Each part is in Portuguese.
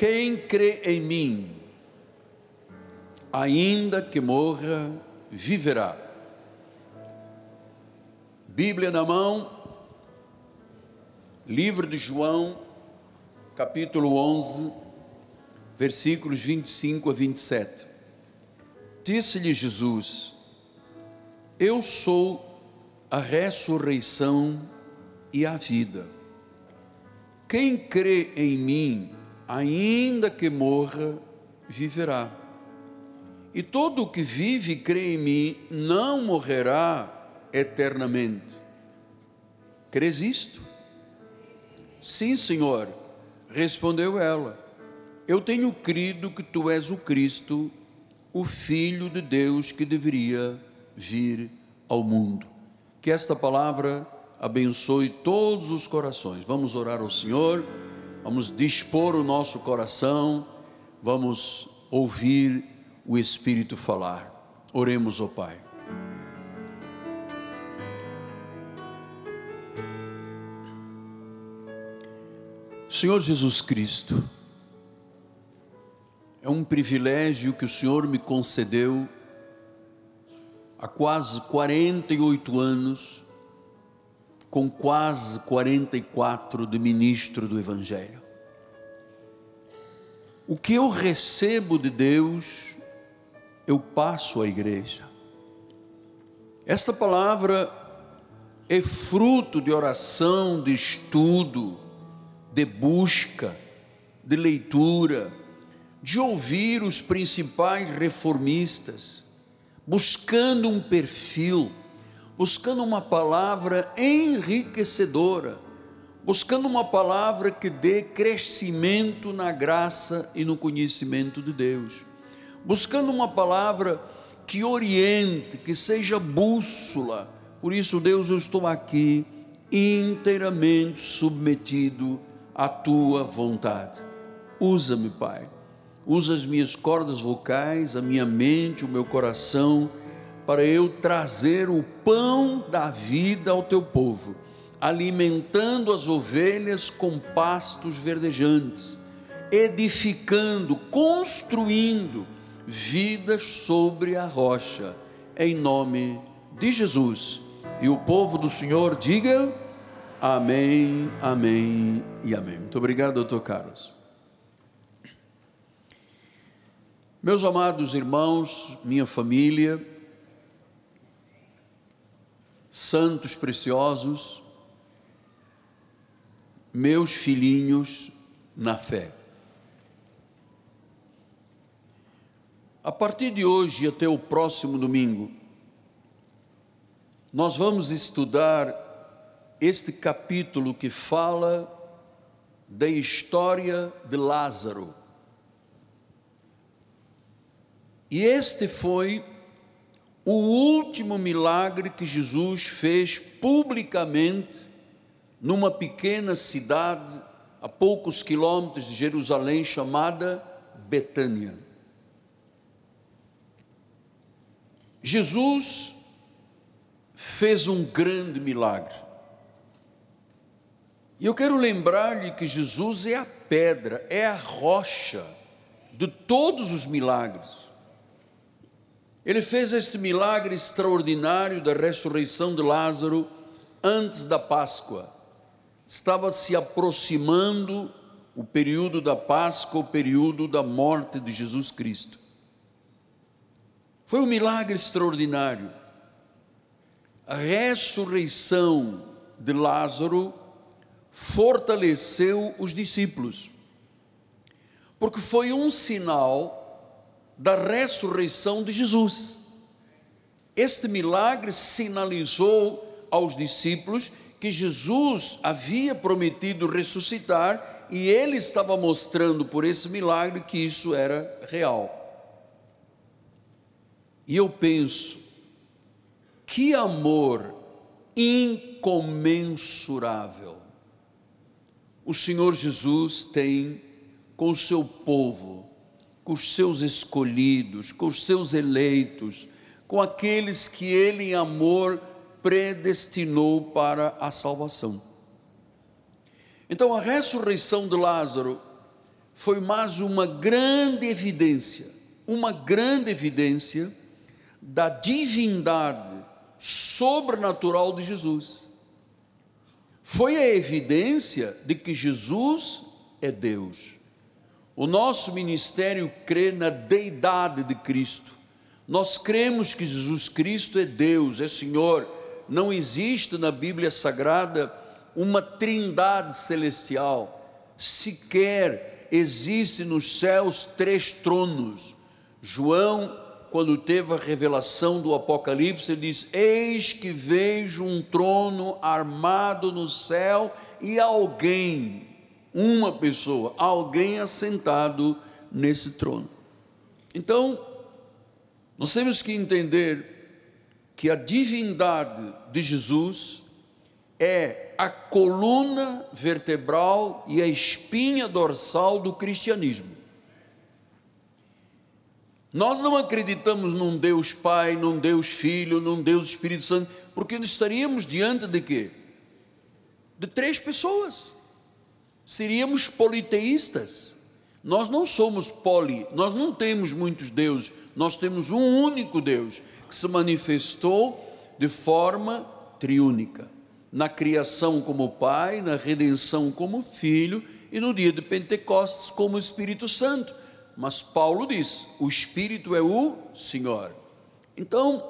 Quem crê em mim, ainda que morra, viverá. Bíblia na mão, livro de João, capítulo 11, versículos 25 a 27. Disse-lhe Jesus: Eu sou a ressurreição e a vida. Quem crê em mim, ainda que morra, viverá. E todo o que vive e crê em mim não morrerá eternamente. Crês isto? Sim, Senhor, respondeu ela. Eu tenho crido que tu és o Cristo, o Filho de Deus que deveria vir ao mundo. Que esta palavra abençoe todos os corações. Vamos orar ao Senhor, vamos dispor o nosso coração, vamos ouvir o Espírito falar. Oremos, ó Pai. Senhor Jesus Cristo, é um privilégio que o Senhor me concedeu há quase 48 anos, com quase 44 de ministro do Evangelho. O que eu recebo de Deus, eu passo à igreja. Esta palavra é fruto de oração, de estudo, de busca, de leitura, de ouvir os principais reformistas buscando um perfil, buscando uma palavra enriquecedora, buscando uma palavra que dê crescimento na graça e no conhecimento de Deus, buscando uma palavra que oriente, que seja bússola. Por isso, Deus, eu estou aqui inteiramente submetido à tua vontade. Usa-me, Pai usa as minhas cordas vocais, a minha mente, o meu coração, para eu trazer o pão da vida ao teu povo, alimentando as ovelhas com pastos verdejantes, edificando, construindo vidas sobre a rocha, em nome de Jesus. E o povo do Senhor diga amém, amém e amém. Muito obrigado, doutor Carlos. Meus amados irmãos, minha família, santos preciosos, meus filhinhos na fé. A partir de hoje até o próximo domingo, nós vamos estudar este capítulo que fala da história de Lázaro. E este foi o último milagre que Jesus fez publicamente numa pequena cidade a poucos quilômetros de Jerusalém chamada Betânia. Jesus fez um grande milagre. E eu quero lembrar-lhe que Jesus é a pedra, é a rocha de todos os milagres. Ele fez este milagre extraordinário da ressurreição de Lázaro antes da Páscoa. Estava se aproximando o período da Páscoa, o período da morte de Jesus Cristo. Foi um milagre extraordinário. A ressurreição de Lázaro fortaleceu os discípulos, porque foi um sinal da ressurreição de Jesus. Este milagre sinalizou aos discípulos que Jesus havia prometido ressuscitar e ele estava mostrando por esse milagre que isso era real. E eu penso, que amor incomensurável o Senhor Jesus tem com o seu povo com os seus escolhidos, com os seus eleitos, com aqueles que ele em amor predestinou para a salvação. Então a ressurreição de Lázaro foi mais uma grande evidência, uma grande evidência da divindade sobrenatural de Jesus. Foi a evidência de que Jesus é Deus. O nosso ministério crê na deidade de Cristo. Nós cremos que Jesus Cristo é Deus, é Senhor. Não existe na Bíblia Sagrada uma trindade celestial. Sequer existe nos céus três tronos. João, quando teve a revelação do Apocalipse, ele diz: Eis que vejo um trono armado no céu e alguém uma pessoa, alguém assentado nesse trono. Então, nós temos que entender que a divindade de Jesus é a coluna vertebral e a espinha dorsal do cristianismo. Nós não acreditamos num Deus Pai, num Deus Filho, num Deus Espírito Santo, porque estaríamos diante de quê? De três pessoas seríamos politeístas. Nós não somos poli, nós não temos muitos deuses, nós temos um único Deus que se manifestou de forma triúnica. Na criação como Pai, na redenção como Filho e no dia de Pentecostes como Espírito Santo. Mas Paulo diz: o Espírito é o Senhor. Então,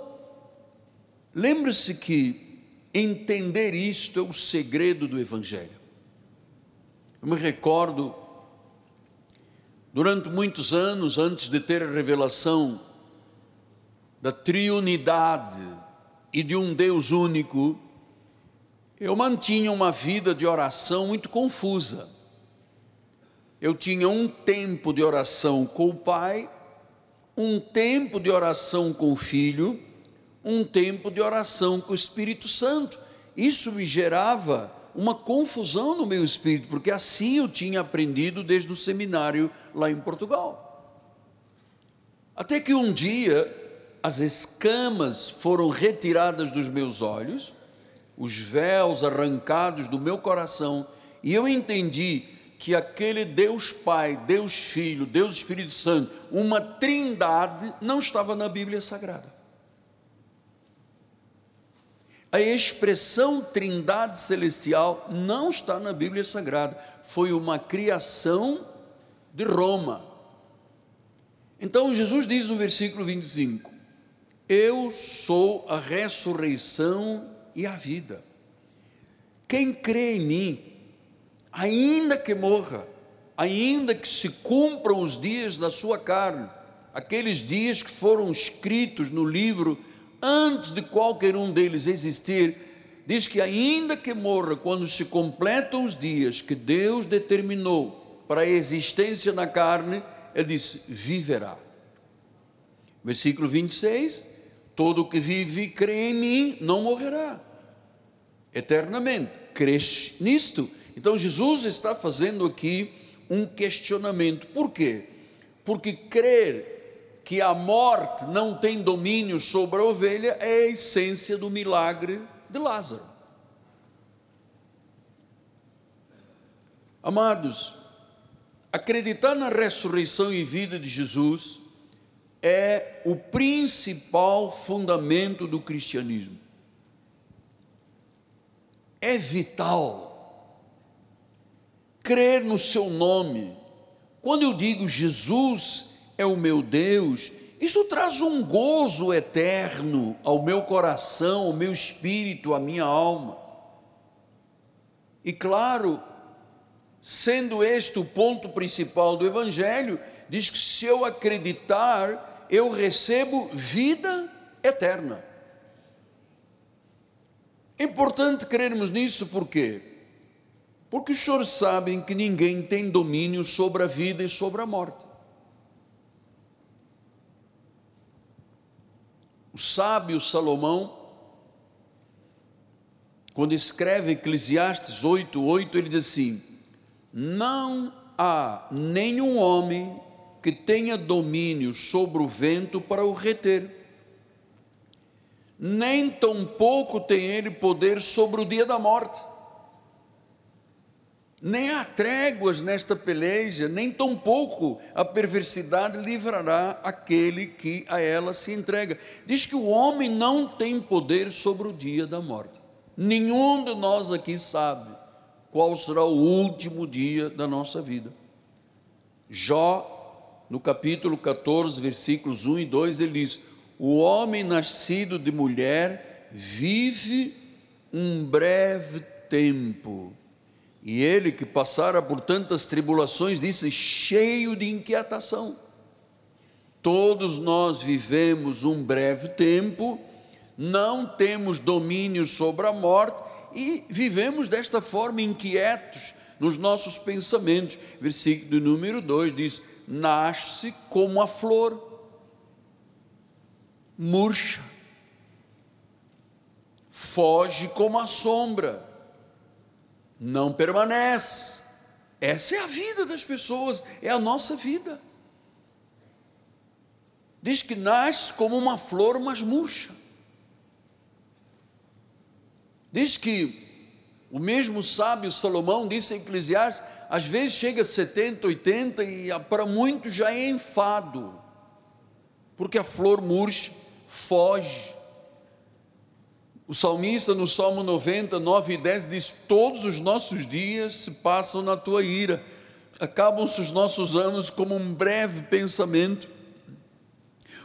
lembre-se que entender isto é o segredo do Evangelho. Eu me recordo, durante muitos anos, antes de ter a revelação da triunidade e de um Deus único, eu mantinha uma vida de oração muito confusa. Eu tinha um tempo de oração com o Pai, um tempo de oração com o Filho, um tempo de oração com o Espírito Santo. Isso me gerava uma confusão no meu espírito, porque assim eu tinha aprendido desde o seminário lá em Portugal. Até que um dia as escamas foram retiradas dos meus olhos, os véus arrancados do meu coração, e eu entendi que aquele Deus Pai, Deus Filho, Deus Espírito Santo, uma trindade, não estava na Bíblia Sagrada. A expressão trindade celestial não está na Bíblia Sagrada, foi uma criação de Roma. Então Jesus diz no versículo 25: Eu sou a ressurreição e a vida. Quem crê em mim, ainda que morra, ainda que se cumpram os dias da sua carne, aqueles dias que foram escritos no livro antes de qualquer um deles existir, diz que ainda que morra quando se completam os dias que Deus determinou para a existência na carne, ele diz: viverá. Versículo 26: Todo que vive e crê em mim não morrerá eternamente. Crês nisto? Então Jesus está fazendo aqui um questionamento. Por quê? Porque crer que a morte não tem domínio sobre a ovelha é a essência do milagre de Lázaro. Amados, acreditar na ressurreição e vida de Jesus é o principal fundamento do cristianismo. É vital crer no seu nome. Quando eu digo Jesus é o meu Deus, isso traz um gozo eterno ao meu coração, ao meu espírito, à minha alma. E claro, sendo este o ponto principal do Evangelho, diz que se eu acreditar, eu recebo vida eterna. É importante crermos nisso, por quê? Porque os senhores sabem que ninguém tem domínio sobre a vida e sobre a morte. O sábio Salomão, quando escreve Eclesiastes 8:8, ele diz assim: Não há nenhum homem que tenha domínio sobre o vento para o reter, nem tampouco tem ele poder sobre o dia da morte. Nem há tréguas nesta peleja, nem tampouco a perversidade livrará aquele que a ela se entrega. Diz que o homem não tem poder sobre o dia da morte. Nenhum de nós aqui sabe qual será o último dia da nossa vida. Jó, no capítulo 14, versículos 1 e 2, ele diz: O homem nascido de mulher vive um breve tempo e ele que passara por tantas tribulações, disse, cheio de inquietação. Todos nós vivemos um breve tempo, não temos domínio sobre a morte e vivemos desta forma inquietos nos nossos pensamentos. Versículo número 2 diz: Nasce como a flor, murcha, foge como a sombra não permanece. Essa é a vida das pessoas, é a nossa vida. Diz que nasce como uma flor, mas murcha. Diz que o mesmo sábio Salomão disse em Eclesiastes, às vezes chega a 70, 80 e para muitos já é enfado, porque a flor murcha, foge, o salmista, no Salmo 90, 9 e 10, diz: Todos os nossos dias se passam na tua ira, acabam-se os nossos anos como um breve pensamento.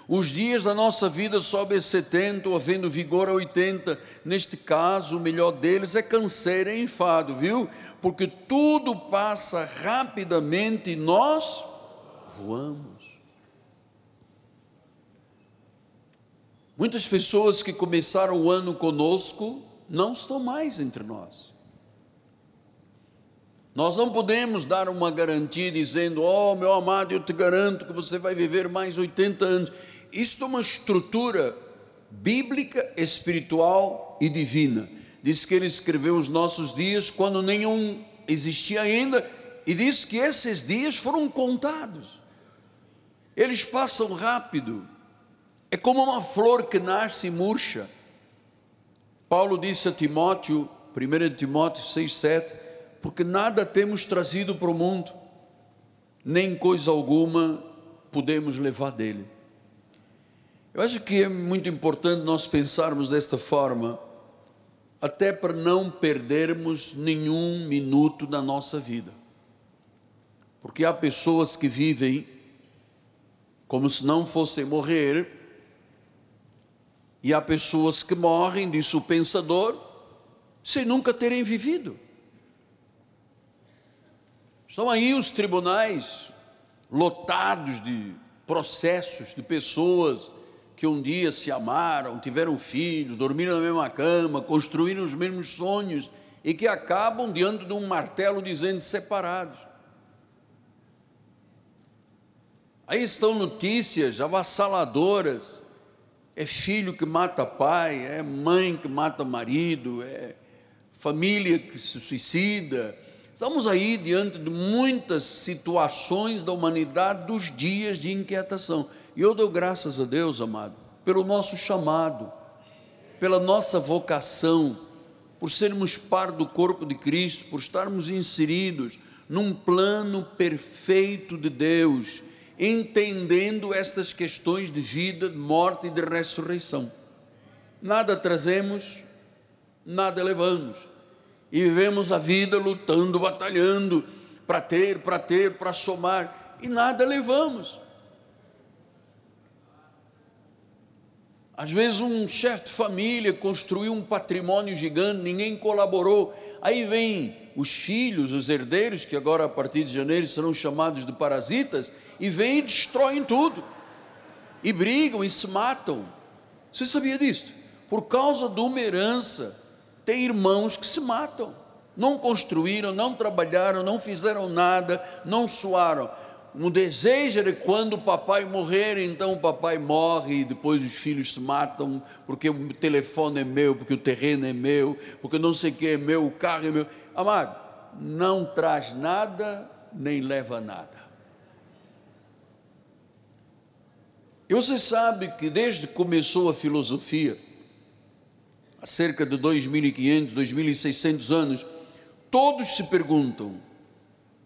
Os dias da nossa vida sobem a 70, ou havendo vigor a 80. Neste caso, o melhor deles é canseiro e enfado, viu? Porque tudo passa rapidamente e nós voamos. Muitas pessoas que começaram o ano conosco não estão mais entre nós. Nós não podemos dar uma garantia dizendo: Oh, meu amado, eu te garanto que você vai viver mais 80 anos. Isto é uma estrutura bíblica, espiritual e divina. Diz que ele escreveu os nossos dias quando nenhum existia ainda, e diz que esses dias foram contados. Eles passam rápido. É como uma flor que nasce e murcha. Paulo disse a Timóteo, 1 Timóteo 6, 7, porque nada temos trazido para o mundo, nem coisa alguma podemos levar dele. Eu acho que é muito importante nós pensarmos desta forma, até para não perdermos nenhum minuto da nossa vida. Porque há pessoas que vivem como se não fossem morrer, e há pessoas que morrem, disse o pensador, sem nunca terem vivido. Estão aí os tribunais lotados de processos de pessoas que um dia se amaram, tiveram filhos, dormiram na mesma cama, construíram os mesmos sonhos e que acabam diante de um martelo dizendo separados. Aí estão notícias avassaladoras é filho que mata pai, é mãe que mata marido, é família que se suicida. Estamos aí diante de muitas situações da humanidade dos dias de inquietação. E eu dou graças a Deus, amado, pelo nosso chamado, pela nossa vocação, por sermos parte do corpo de Cristo, por estarmos inseridos num plano perfeito de Deus entendendo estas questões de vida, de morte e de ressurreição. Nada trazemos, nada levamos. E vivemos a vida lutando, batalhando para ter, para ter, para somar, e nada levamos. Às vezes um chefe de família construiu um patrimônio gigante, ninguém colaborou. Aí vem os filhos, os herdeiros, que agora a partir de janeiro serão chamados de parasitas, e vêm e destroem tudo, e brigam e se matam. Você sabia disso? Por causa de uma herança, tem irmãos que se matam, não construíram, não trabalharam, não fizeram nada, não suaram. Um desejo de quando o papai morrer, então o papai morre e depois os filhos se matam, porque o telefone é meu, porque o terreno é meu, porque não sei o que é meu, o carro é meu. Amado, não traz nada, nem leva nada. E você sabe que desde que começou a filosofia, há cerca de 2.500, 2.600 anos, todos se perguntam: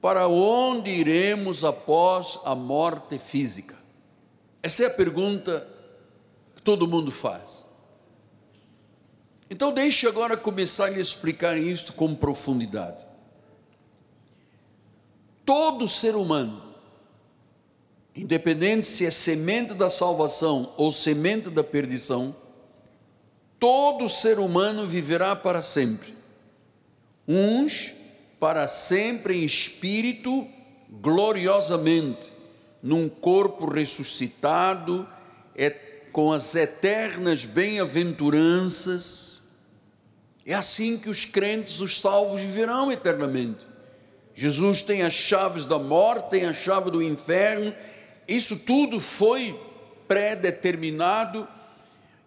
para onde iremos após a morte física? Essa é a pergunta que todo mundo faz. Então, deixe agora começar a lhe explicar isso com profundidade. Todo ser humano, independente se é semente da salvação ou semente da perdição, todo ser humano viverá para sempre. Uns para sempre em espírito, gloriosamente, num corpo ressuscitado, é, com as eternas bem-aventuranças. É assim que os crentes, os salvos, viverão eternamente. Jesus tem as chaves da morte, tem a chave do inferno, isso tudo foi pré-determinado.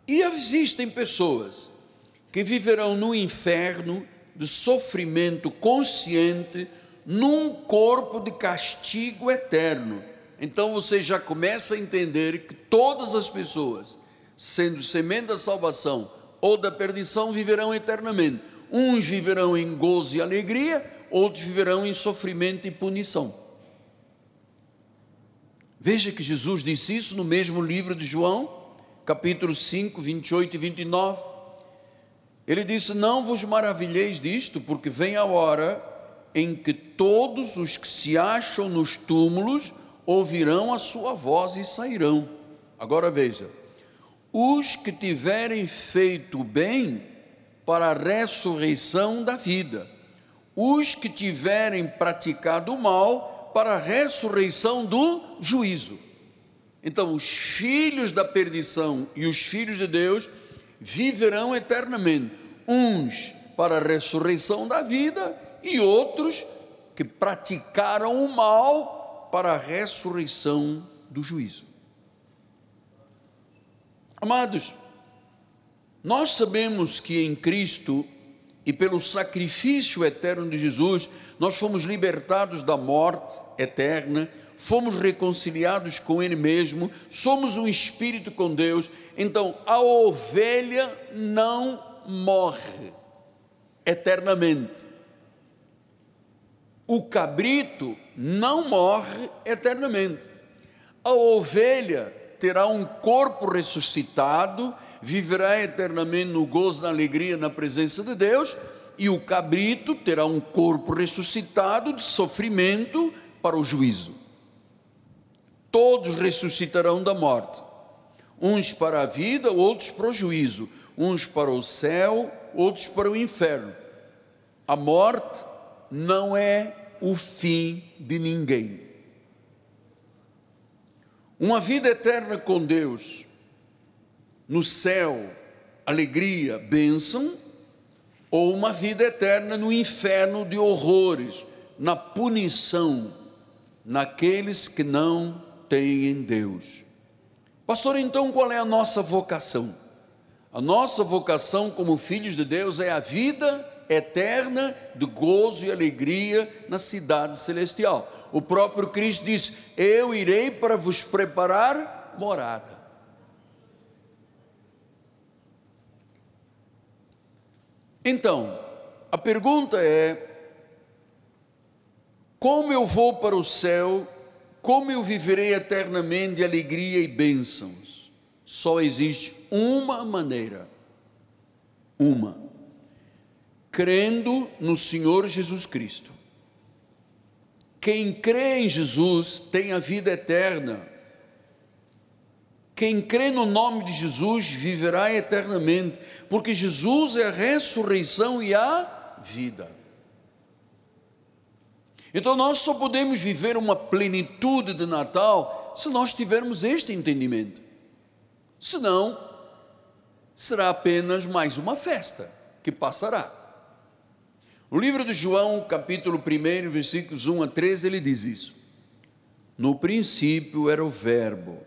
E existem pessoas que viverão no inferno de sofrimento consciente num corpo de castigo eterno. Então você já começa a entender que todas as pessoas, sendo semente da salvação ou da perdição, viverão eternamente. Uns viverão em gozo e alegria, outros viverão em sofrimento e punição. Veja que Jesus disse isso no mesmo livro de João, capítulo 5, 28 e 29. Ele disse: Não vos maravilheis disto, porque vem a hora em que todos os que se acham nos túmulos ouvirão a sua voz e sairão. Agora veja: os que tiverem feito bem para a ressurreição da vida, os que tiverem praticado mal para a ressurreição do juízo. Então, os filhos da perdição e os filhos de Deus viverão eternamente, uns para a ressurreição da vida e outros que praticaram o mal para a ressurreição do juízo. Amados, nós sabemos que em Cristo e pelo sacrifício eterno de Jesus, nós fomos libertados da morte eterna, fomos reconciliados com Ele mesmo, somos um espírito com Deus. Então, a ovelha não morre eternamente. O cabrito não morre eternamente. A ovelha terá um corpo ressuscitado, viverá eternamente no gozo, na alegria, na presença de Deus, e o cabrito terá um corpo ressuscitado de sofrimento para o juízo. Todos ressuscitarão da morte, uns para a vida, outros para o juízo, uns para o céu, outros para o inferno. A morte não é o fim de ninguém. Uma vida eterna com Deus, no céu, alegria, bênção, ou uma vida eterna no inferno de horrores, na punição, naqueles que não têm em Deus. Pastor, então qual é a nossa vocação? A nossa vocação como filhos de Deus é a vida eterna de gozo e alegria na cidade celestial. O próprio Cristo diz: Eu irei para vos preparar morada. Então, a pergunta é: como eu vou para o céu? Como eu viverei eternamente alegria e bênçãos? Só existe uma maneira. Uma. Crendo no Senhor Jesus Cristo. Quem crê em Jesus tem a vida eterna. Quem crê no nome de Jesus viverá eternamente, porque Jesus é a ressurreição e a vida. Então nós só podemos viver uma plenitude de Natal se nós tivermos este entendimento. Senão, será apenas mais uma festa que passará. O livro de João, capítulo 1, versículos 1 a 13, ele diz isso. No princípio era o Verbo,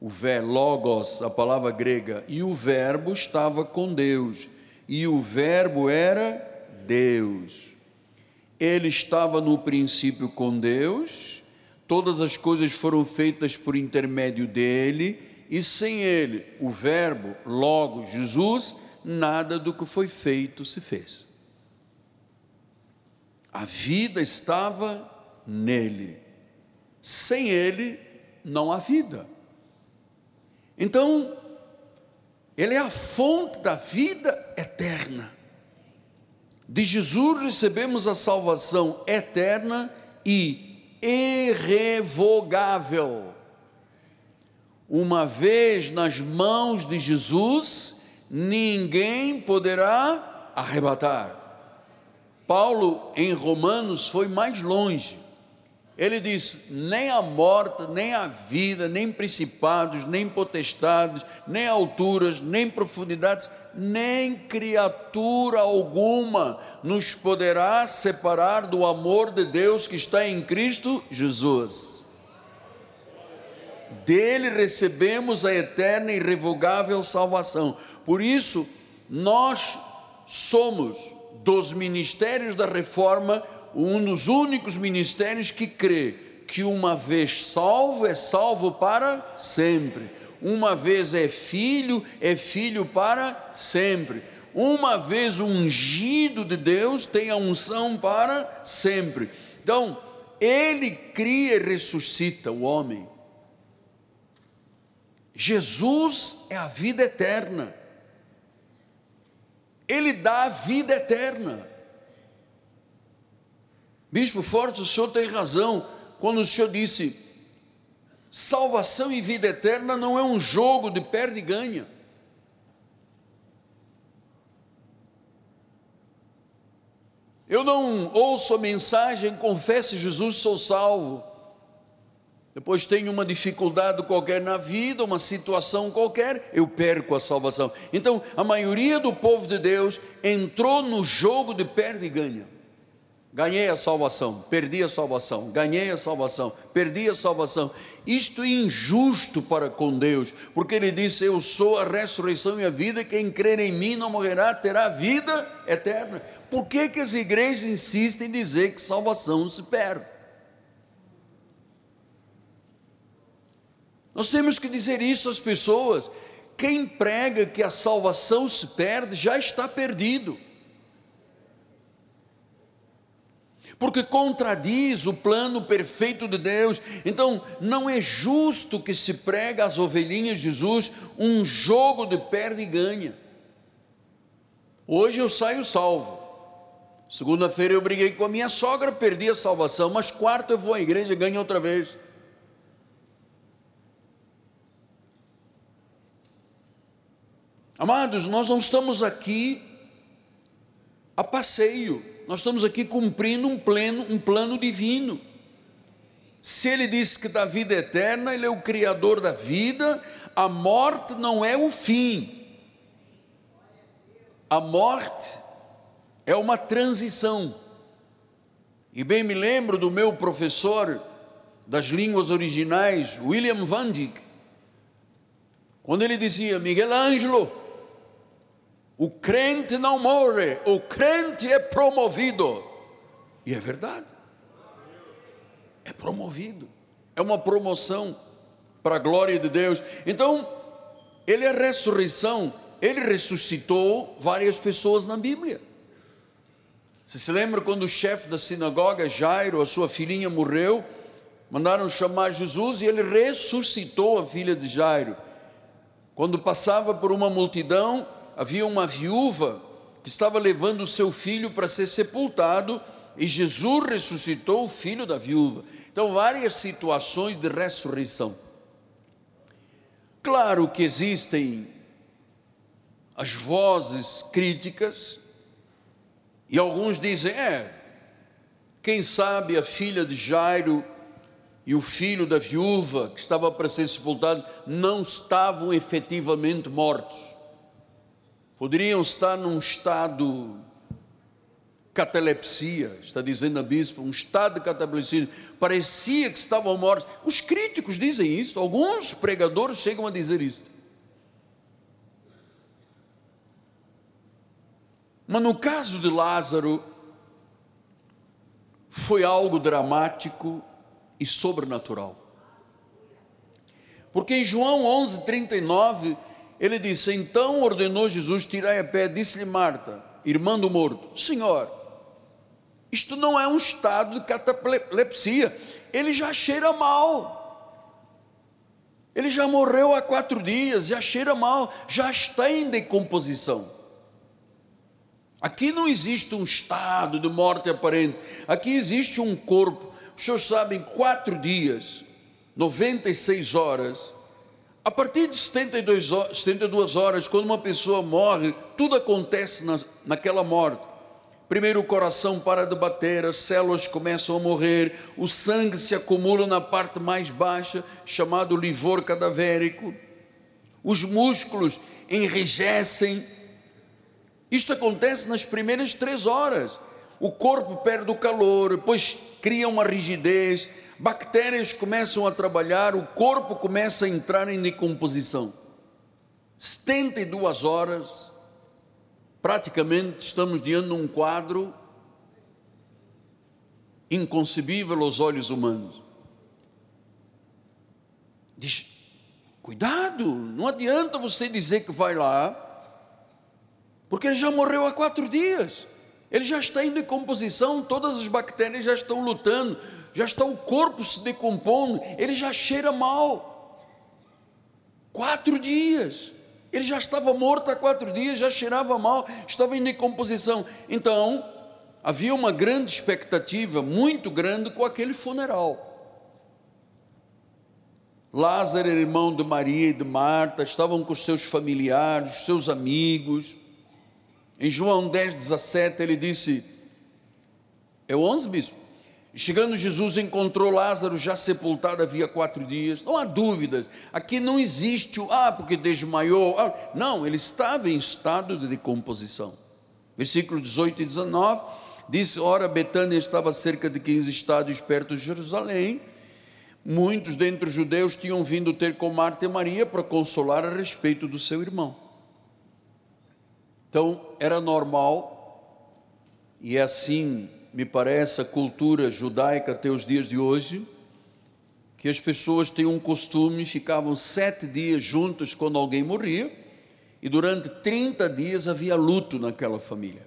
o ver, logos, a palavra grega, e o Verbo estava com Deus, e o Verbo era Deus. Ele estava no princípio com Deus, todas as coisas foram feitas por intermédio dele, e sem ele, o Verbo, logo Jesus, nada do que foi feito se fez. A vida estava nele. Sem ele, não há vida. Então, ele é a fonte da vida eterna. De Jesus recebemos a salvação eterna e irrevogável. Uma vez nas mãos de Jesus, ninguém poderá arrebatar. Paulo, em Romanos, foi mais longe. Ele diz: nem a morte, nem a vida, nem principados, nem potestades, nem alturas, nem profundidades, nem criatura alguma nos poderá separar do amor de Deus que está em Cristo Jesus. Dele recebemos a eterna e irrevogável salvação. Por isso, nós somos dos ministérios da reforma um dos únicos ministérios que crê que uma vez salvo é salvo para sempre. Uma vez é filho, é filho para sempre. Uma vez ungido de Deus, tem a unção para sempre. Então, ele cria e ressuscita o homem. Jesus é a vida eterna. Ele dá a vida eterna. Bispo Forte, o senhor tem razão quando o senhor disse: salvação e vida eterna não é um jogo de perde e ganha. Eu não ouço a mensagem, confesse Jesus, sou salvo. Depois tenho uma dificuldade qualquer na vida, uma situação qualquer, eu perco a salvação. Então, a maioria do povo de Deus entrou no jogo de perde e ganha. Ganhei a salvação, perdi a salvação, ganhei a salvação, perdi a salvação. Isto é injusto para com Deus, porque Ele disse: Eu sou a ressurreição e a vida, quem crer em mim não morrerá, terá vida eterna. Por que, que as igrejas insistem em dizer que salvação se perde? Nós temos que dizer isso às pessoas. Quem prega que a salvação se perde já está perdido. Porque contradiz o plano perfeito de Deus. Então, não é justo que se prega às ovelhinhas de Jesus um jogo de perde e ganha. Hoje eu saio salvo. Segunda-feira eu briguei com a minha sogra, perdi a salvação, mas quarta eu vou à igreja e ganho outra vez. Amados, nós não estamos aqui a passeio nós estamos aqui cumprindo um, pleno, um plano divino. Se ele disse que da vida eterna, ele é o criador da vida, a morte não é o fim. A morte é uma transição. E bem me lembro do meu professor das línguas originais, William Van Dyck, quando ele dizia: Miguel Ângelo, o crente não morre, o crente é promovido. E é verdade. É promovido. É uma promoção para a glória de Deus. Então, ele é ressurreição, ele ressuscitou várias pessoas na Bíblia. Você se lembra quando o chefe da sinagoga, Jairo, a sua filhinha morreu? Mandaram chamar Jesus e ele ressuscitou a filha de Jairo. Quando passava por uma multidão, havia uma viúva que estava levando o seu filho para ser sepultado e Jesus ressuscitou o filho da viúva. Então, várias situações de ressurreição. Claro que existem as vozes críticas, e alguns dizem: é, quem sabe a filha de Jairo e o filho da viúva que estava para ser sepultado não estavam efetivamente mortos poderiam estar num estado catalepsia, está dizendo a bispo, um estado de catalepsia, parecia que estavam mortos. Os críticos dizem isso, alguns pregadores chegam a dizer isso. Mas no caso de Lázaro, foi algo dramático e sobrenatural. Porque em João 11:39 ele disse: Então ordenou Jesus: Tirai a pé. Disse-lhe Marta, irmã do morto: Senhor, Isto não é um estado de catalepsia. Ele já cheira mal. Ele já morreu há quatro dias, já cheira mal, já está em decomposição. Aqui não existe um estado de morte aparente, aqui existe um corpo. Os senhores sabem, quatro dias, 96 horas, a partir de 72 horas, 72 horas, quando uma pessoa morre, tudo acontece na, naquela morte. Primeiro o coração para de bater, as células começam a morrer, o sangue se acumula na parte mais baixa, chamado livor cadavérico. Os músculos enrijecem. Isto acontece nas primeiras três horas. O corpo perde o calor, depois cria uma rigidez, bactérias começam a trabalhar, o corpo começa a entrar em decomposição. 72 horas praticamente estamos diante de um quadro inconcebível aos olhos humanos. Diz: cuidado, não adianta você dizer que vai lá, porque ele já morreu há quatro dias, ele já está em decomposição, todas as bactérias já estão lutando, já está o corpo se decompondo, ele já cheira mal. Quatro dias. Ele já estava morto há quatro dias, já cheirava mal, estava em decomposição. Então, havia uma grande expectativa, muito grande, com aquele funeral. Lázaro irmão de Maria e de Marta, estavam com seus familiares, seus amigos. Em João 10, 17, ele disse: É 11 mesmo. Chegando Jesus encontrou Lázaro já sepultado havia quatro dias. Não há dúvidas. Aqui não existe o ah porque desmaiou. Ah, não, ele estava em estado de decomposição. Versículo 18 e 19 diz: Ora, Betânia estava a cerca de 15 estados perto de Jerusalém. Muitos dentre os judeus tinham vindo ter com Marta e Maria para consolar a respeito do seu irmão. Então era normal, e é assim me parece, a cultura judaica até os dias de hoje, que as pessoas têm um costume, ficavam sete dias juntos quando alguém morria, e durante 30 dias havia luto naquela família.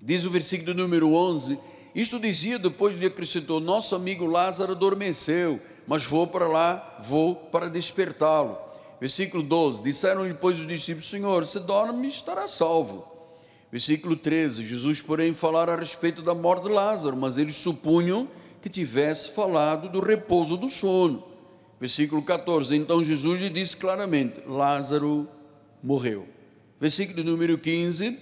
Diz o versículo número 11: Isto dizia depois de acrescentou: Nosso amigo Lázaro adormeceu, mas vou para lá, vou para despertá-lo. Versículo 12: Disseram-lhe, pois, os discípulos: Senhor, se dorme, estará salvo. Versículo 13: Jesus, porém, falara a respeito da morte de Lázaro, mas eles supunham que tivesse falado do repouso do sono. Versículo 14: Então Jesus lhe disse claramente: Lázaro morreu. Versículo número 15: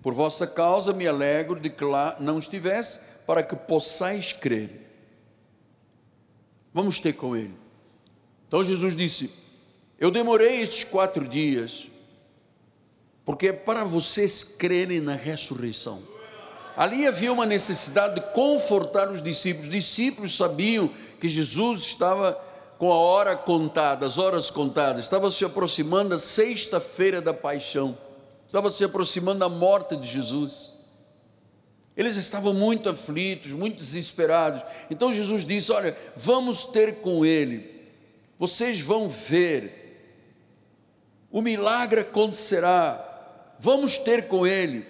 Por vossa causa me alegro de que lá não estivesse, para que possais crer. Vamos ter com ele. Então Jesus disse: Eu demorei estes quatro dias porque é para vocês crerem na ressurreição. Ali havia uma necessidade de confortar os discípulos. Os discípulos sabiam que Jesus estava com a hora contada, as horas contadas, estava se aproximando a sexta-feira da paixão, estava se aproximando a morte de Jesus. Eles estavam muito aflitos, muito desesperados. Então Jesus disse: Olha, vamos ter com ele, vocês vão ver, o milagre acontecerá, vamos ter com ele.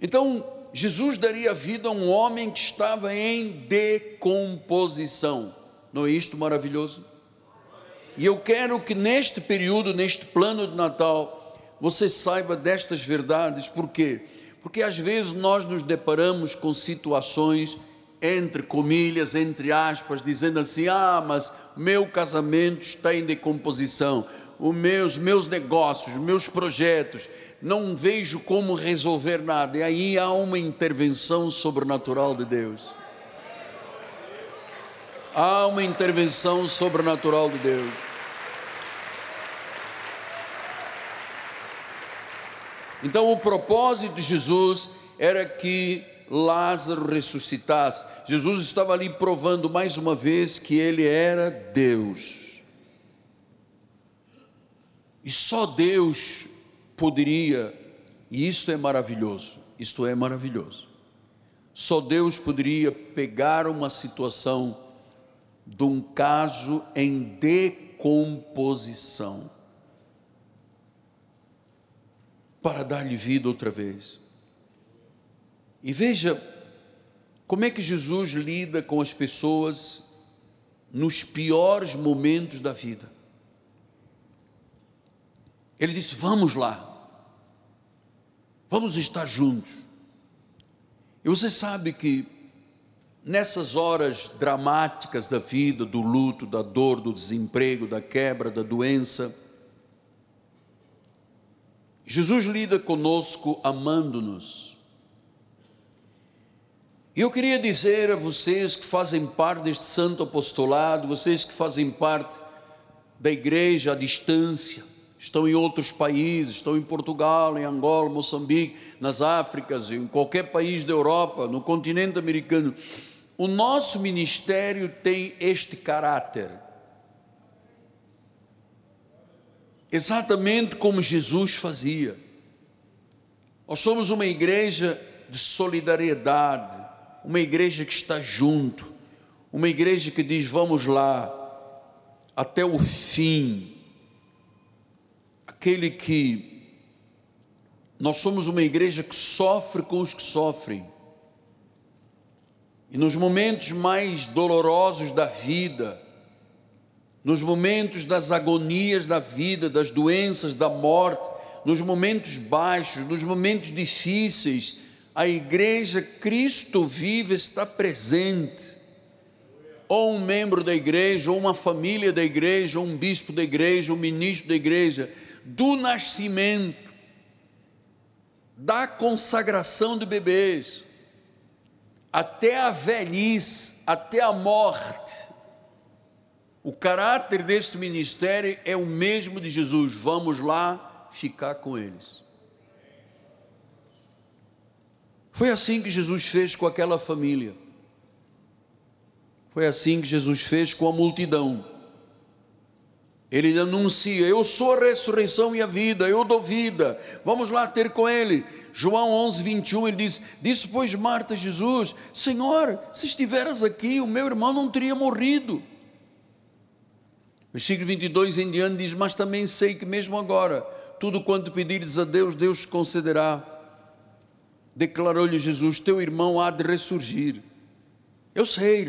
Então, Jesus daria vida a um homem que estava em decomposição. Não é isto maravilhoso? E eu quero que neste período, neste plano de Natal, você saiba destas verdades, por quê? Porque às vezes nós nos deparamos com situações, entre comilhas, entre aspas, dizendo assim: ah, mas meu casamento está em decomposição, os meus, meus negócios, meus projetos, não vejo como resolver nada. E aí há uma intervenção sobrenatural de Deus. Há uma intervenção sobrenatural de Deus. Então, o propósito de Jesus era que Lázaro ressuscitasse. Jesus estava ali provando mais uma vez que ele era Deus. E só Deus poderia, e isto é maravilhoso, isto é maravilhoso. Só Deus poderia pegar uma situação de um caso em decomposição para dar-lhe vida outra vez. E veja como é que Jesus lida com as pessoas nos piores momentos da vida. Ele disse: Vamos lá, vamos estar juntos. E você sabe que nessas horas dramáticas da vida, do luto, da dor, do desemprego, da quebra, da doença, Jesus lida conosco amando-nos. E eu queria dizer a vocês que fazem parte deste santo apostolado, vocês que fazem parte da igreja à distância, estão em outros países, estão em Portugal, em Angola, Moçambique, nas Áfricas, em qualquer país da Europa, no continente americano. O nosso ministério tem este caráter. Exatamente como Jesus fazia. Nós somos uma igreja de solidariedade, uma igreja que está junto, uma igreja que diz: vamos lá, até o fim. Aquele que. Nós somos uma igreja que sofre com os que sofrem. E nos momentos mais dolorosos da vida, nos momentos das agonias da vida, das doenças, da morte, nos momentos baixos, nos momentos difíceis, a igreja Cristo vive está presente. Ou um membro da igreja, ou uma família da igreja, ou um bispo da igreja, um ministro da igreja, do nascimento, da consagração de bebês, até a velhice, até a morte. O caráter deste ministério é o mesmo de Jesus. Vamos lá ficar com eles. Foi assim que Jesus fez com aquela família. Foi assim que Jesus fez com a multidão. Ele anuncia: Eu sou a ressurreição e a vida, eu dou vida. Vamos lá ter com ele. João 11, 21, ele diz: Disse, pois, Marta Jesus: Senhor, se estiveras aqui, o meu irmão não teria morrido. Versículo 22 em diante diz: Mas também sei que mesmo agora, tudo quanto pedires a Deus, Deus concederá declarou-lhe Jesus: Teu irmão há de ressurgir. Eu sei,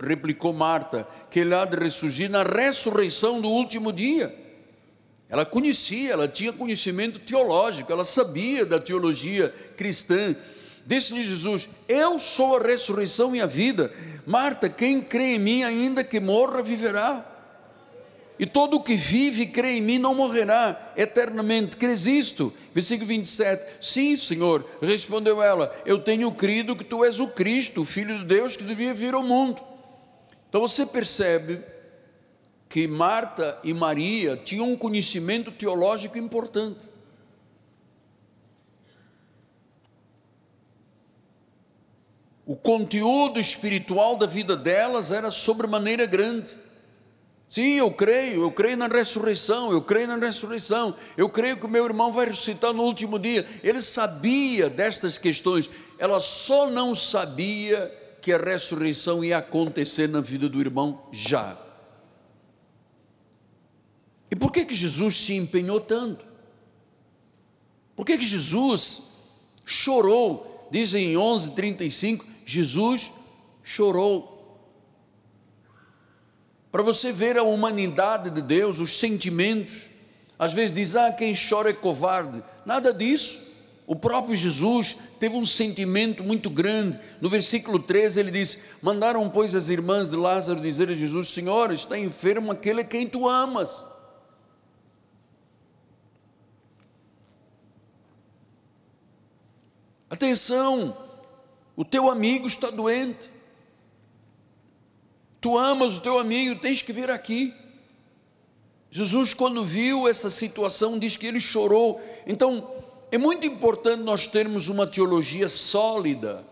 replicou Marta, que ele há de ressurgir na ressurreição do último dia. Ela conhecia, ela tinha conhecimento teológico, ela sabia da teologia cristã. Disse-lhe Jesus: Eu sou a ressurreição e a vida. Marta, quem crê em mim, ainda que morra, viverá e todo o que vive e crê em mim não morrerá eternamente. Crês isto? Versículo 27. Sim, Senhor, respondeu ela. Eu tenho crido que tu és o Cristo, o Filho de Deus que devia vir ao mundo. Então você percebe que Marta e Maria tinham um conhecimento teológico importante. O conteúdo espiritual da vida delas era sobremaneira grande. Sim, eu creio, eu creio na ressurreição, eu creio na ressurreição, eu creio que o meu irmão vai ressuscitar no último dia. Ele sabia destas questões, ela só não sabia que a ressurreição ia acontecer na vida do irmão já. E por que que Jesus se empenhou tanto? Por que que Jesus chorou? Dizem em 11:35, Jesus chorou para você ver a humanidade de Deus, os sentimentos. Às vezes diz, ah, quem chora é covarde. Nada disso. O próprio Jesus teve um sentimento muito grande. No versículo 13 ele diz: Mandaram, pois, as irmãs de Lázaro dizer a Jesus: Senhor, está enfermo aquele a quem tu amas. Atenção, o teu amigo está doente. Tu amas o teu amigo, tens que vir aqui. Jesus, quando viu essa situação, diz que ele chorou. Então, é muito importante nós termos uma teologia sólida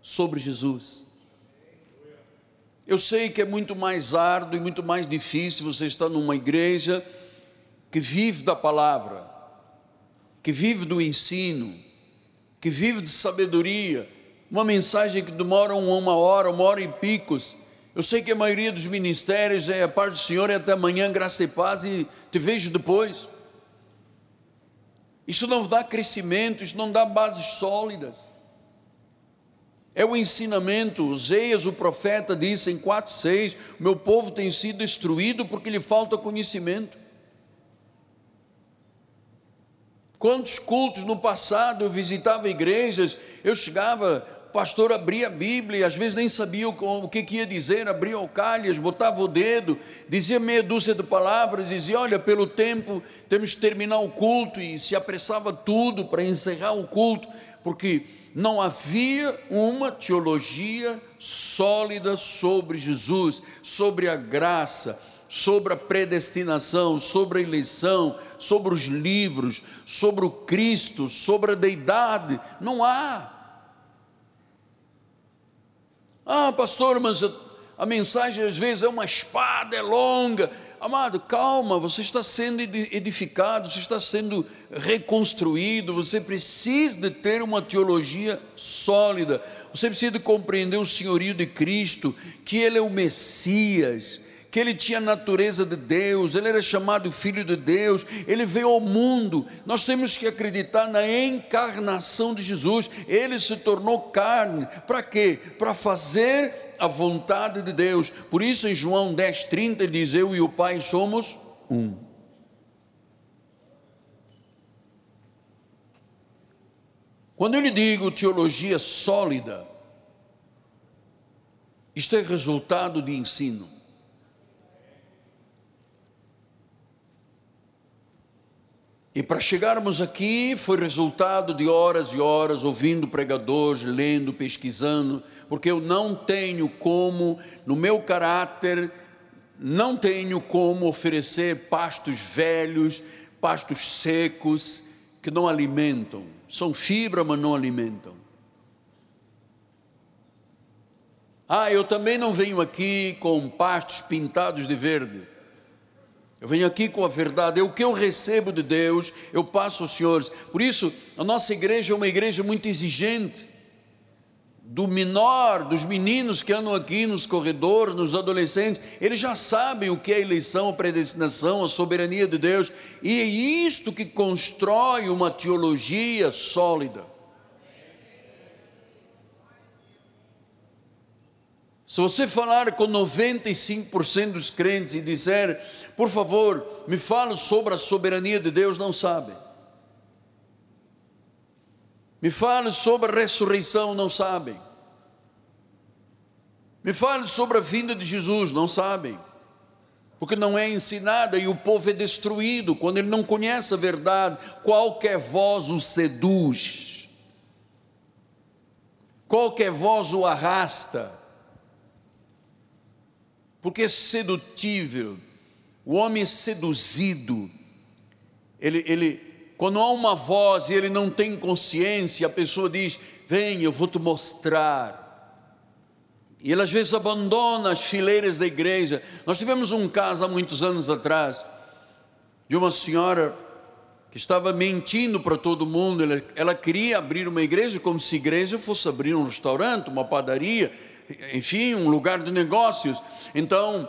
sobre Jesus. Eu sei que é muito mais árduo e muito mais difícil você estar numa igreja que vive da palavra, que vive do ensino, que vive de sabedoria, uma mensagem que demora uma hora, uma hora e picos, eu sei que a maioria dos ministérios é a parte do Senhor é até amanhã, graça e paz, e te vejo depois. Isso não dá crescimento, isso não dá bases sólidas. É o ensinamento. Oseias, o profeta, disse em 4,6: Meu povo tem sido destruído porque lhe falta conhecimento. Quantos cultos no passado eu visitava igrejas, eu chegava, pastor abria a Bíblia e às vezes nem sabia o, que, que ia dizer, abria o calhas, botava o dedo, dizia meia dúzia de palavras, dizia: Olha, pelo tempo temos que terminar o culto, e se apressava tudo para encerrar o culto, porque não havia uma teologia sólida sobre Jesus, sobre a graça, sobre a predestinação, sobre a eleição, sobre os livros, sobre o Cristo, sobre a deidade. Não há. Ah, pastor, mas a mensagem às vezes é uma espada, é longa. Amado, calma, você está sendo edificado, você está sendo reconstruído, você precisa de ter uma teologia sólida, você precisa de compreender o senhorio de Cristo, que Ele é o Messias, que ele tinha a natureza de Deus, ele era chamado filho de Deus, ele veio ao mundo. Nós temos que acreditar na encarnação de Jesus. Ele se tornou carne. Para quê? Para fazer a vontade de Deus. Por isso, em João 10,30, ele diz: Eu e o Pai somos um. Quando eu lhe digo teologia sólida, isto é resultado de ensino. E para chegarmos aqui foi resultado de horas e horas ouvindo pregadores, lendo, pesquisando, porque eu não tenho como, no meu caráter, não tenho como oferecer pastos velhos, pastos secos, que não alimentam. São fibra, mas não alimentam. Ah, eu também não venho aqui com pastos pintados de verde. Eu venho aqui com a verdade, é o que eu recebo de Deus, eu passo aos senhores. Por isso, a nossa igreja é uma igreja muito exigente. Do menor, dos meninos que andam aqui nos corredores, nos adolescentes, eles já sabem o que é a eleição, a predestinação, a soberania de Deus, e é isto que constrói uma teologia sólida. Se você falar com 95% dos crentes e disser, por favor, me fale sobre a soberania de Deus, não sabem. Me fale sobre a ressurreição, não sabem. Me fale sobre a vinda de Jesus, não sabem. Porque não é ensinada e o povo é destruído quando ele não conhece a verdade. Qualquer voz o seduz, qualquer voz o arrasta porque sedutível. O homem seduzido, ele, ele, quando há uma voz e ele não tem consciência, a pessoa diz: Vem, eu vou te mostrar. E ele às vezes abandona as fileiras da igreja. Nós tivemos um caso há muitos anos atrás, de uma senhora que estava mentindo para todo mundo. Ela, ela queria abrir uma igreja como se igreja fosse abrir um restaurante, uma padaria enfim, um lugar de negócios. Então,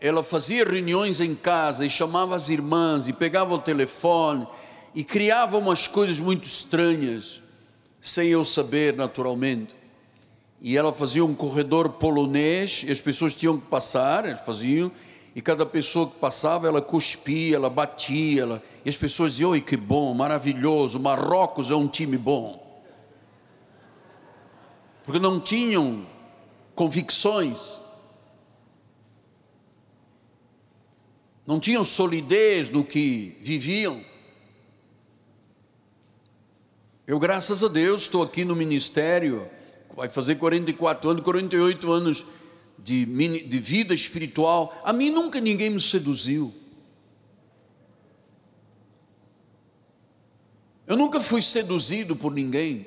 ela fazia reuniões em casa e chamava as irmãs e pegava o telefone e criava umas coisas muito estranhas, sem eu saber naturalmente. E ela fazia um corredor polonês e as pessoas tinham que passar, eles faziam, e cada pessoa que passava, ela cuspia, ela batia, ela, e as pessoas diziam: Oi, que bom, maravilhoso, Marrocos é um time bom. Porque não tinham convicções, não tinham solidez no que viviam. Eu, graças a Deus, estou aqui no ministério, vai fazer 44 anos, 48 anos de, de vida espiritual. A mim nunca ninguém me seduziu. Eu nunca fui seduzido por ninguém,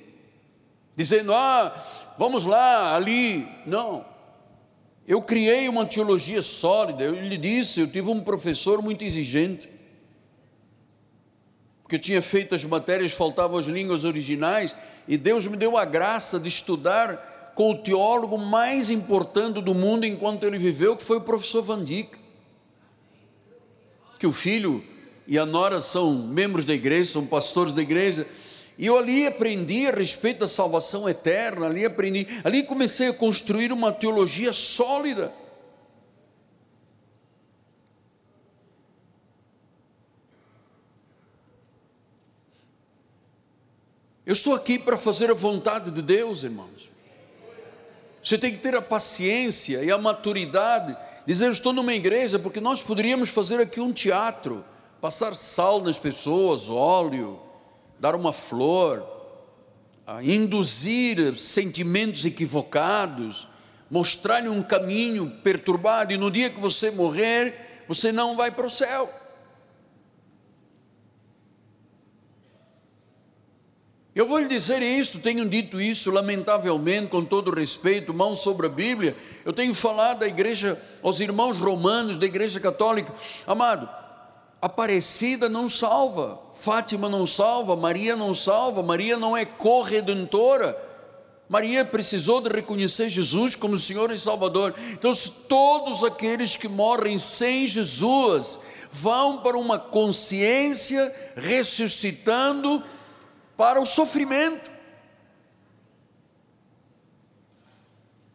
dizendo, ah, vamos lá, ali. Não. Eu criei uma teologia sólida. Eu lhe disse, eu tive um professor muito exigente. Porque eu tinha feito as matérias, faltavam as línguas originais, e Deus me deu a graça de estudar com o teólogo mais importante do mundo enquanto ele viveu, que foi o professor Van Dyck. Que o filho e a nora são membros da igreja, são pastores da igreja, E eu ali aprendi a respeito da salvação eterna, ali aprendi, ali comecei a construir uma teologia sólida. Eu estou aqui para fazer a vontade de Deus, irmãos. Você tem que ter a paciência e a maturidade, dizer: Eu estou numa igreja, porque nós poderíamos fazer aqui um teatro, passar sal nas pessoas, óleo, dar uma flor, induzir sentimentos equivocados, mostrar-lhe um caminho perturbado, e no dia que você morrer, você não vai para o céu. Eu vou lhe dizer isto, tenho dito isso, lamentavelmente, com todo respeito, mão sobre a Bíblia. Eu tenho falado à igreja, aos irmãos romanos da igreja católica, amado, Aparecida não salva, Fátima não salva, Maria não salva, Maria não é corredentora. Maria precisou de reconhecer Jesus como Senhor e Salvador. Então, se todos aqueles que morrem sem Jesus vão para uma consciência ressuscitando para o sofrimento,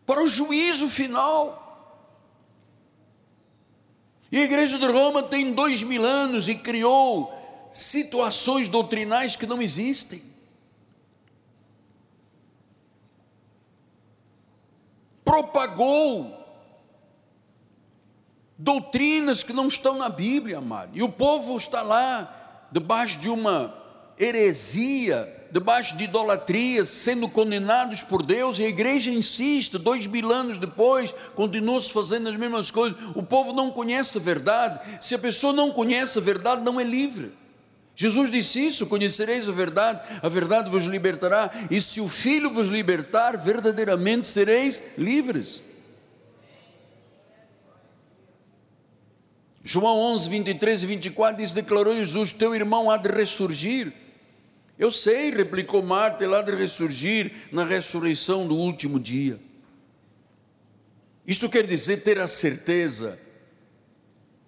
para o juízo final. E a igreja de Roma tem dois mil anos e criou situações doutrinais que não existem. Propagou doutrinas que não estão na Bíblia, amado. E o povo está lá, debaixo de uma heresia, debaixo de idolatria, sendo condenados por Deus, e a igreja insiste, dois mil anos depois, continua-se fazendo as mesmas coisas. O povo não conhece a verdade. Se a pessoa não conhece a verdade, não é livre. Jesus disse isso: conhecereis a verdade, a verdade vos libertará, e se o Filho vos libertar, verdadeiramente sereis livres. João 11, 23 e 24 diz: Declarou Jesus: Teu irmão há de ressurgir. Eu sei, replicou Marta, ele há de ressurgir na ressurreição do último dia. Isto quer dizer ter a certeza.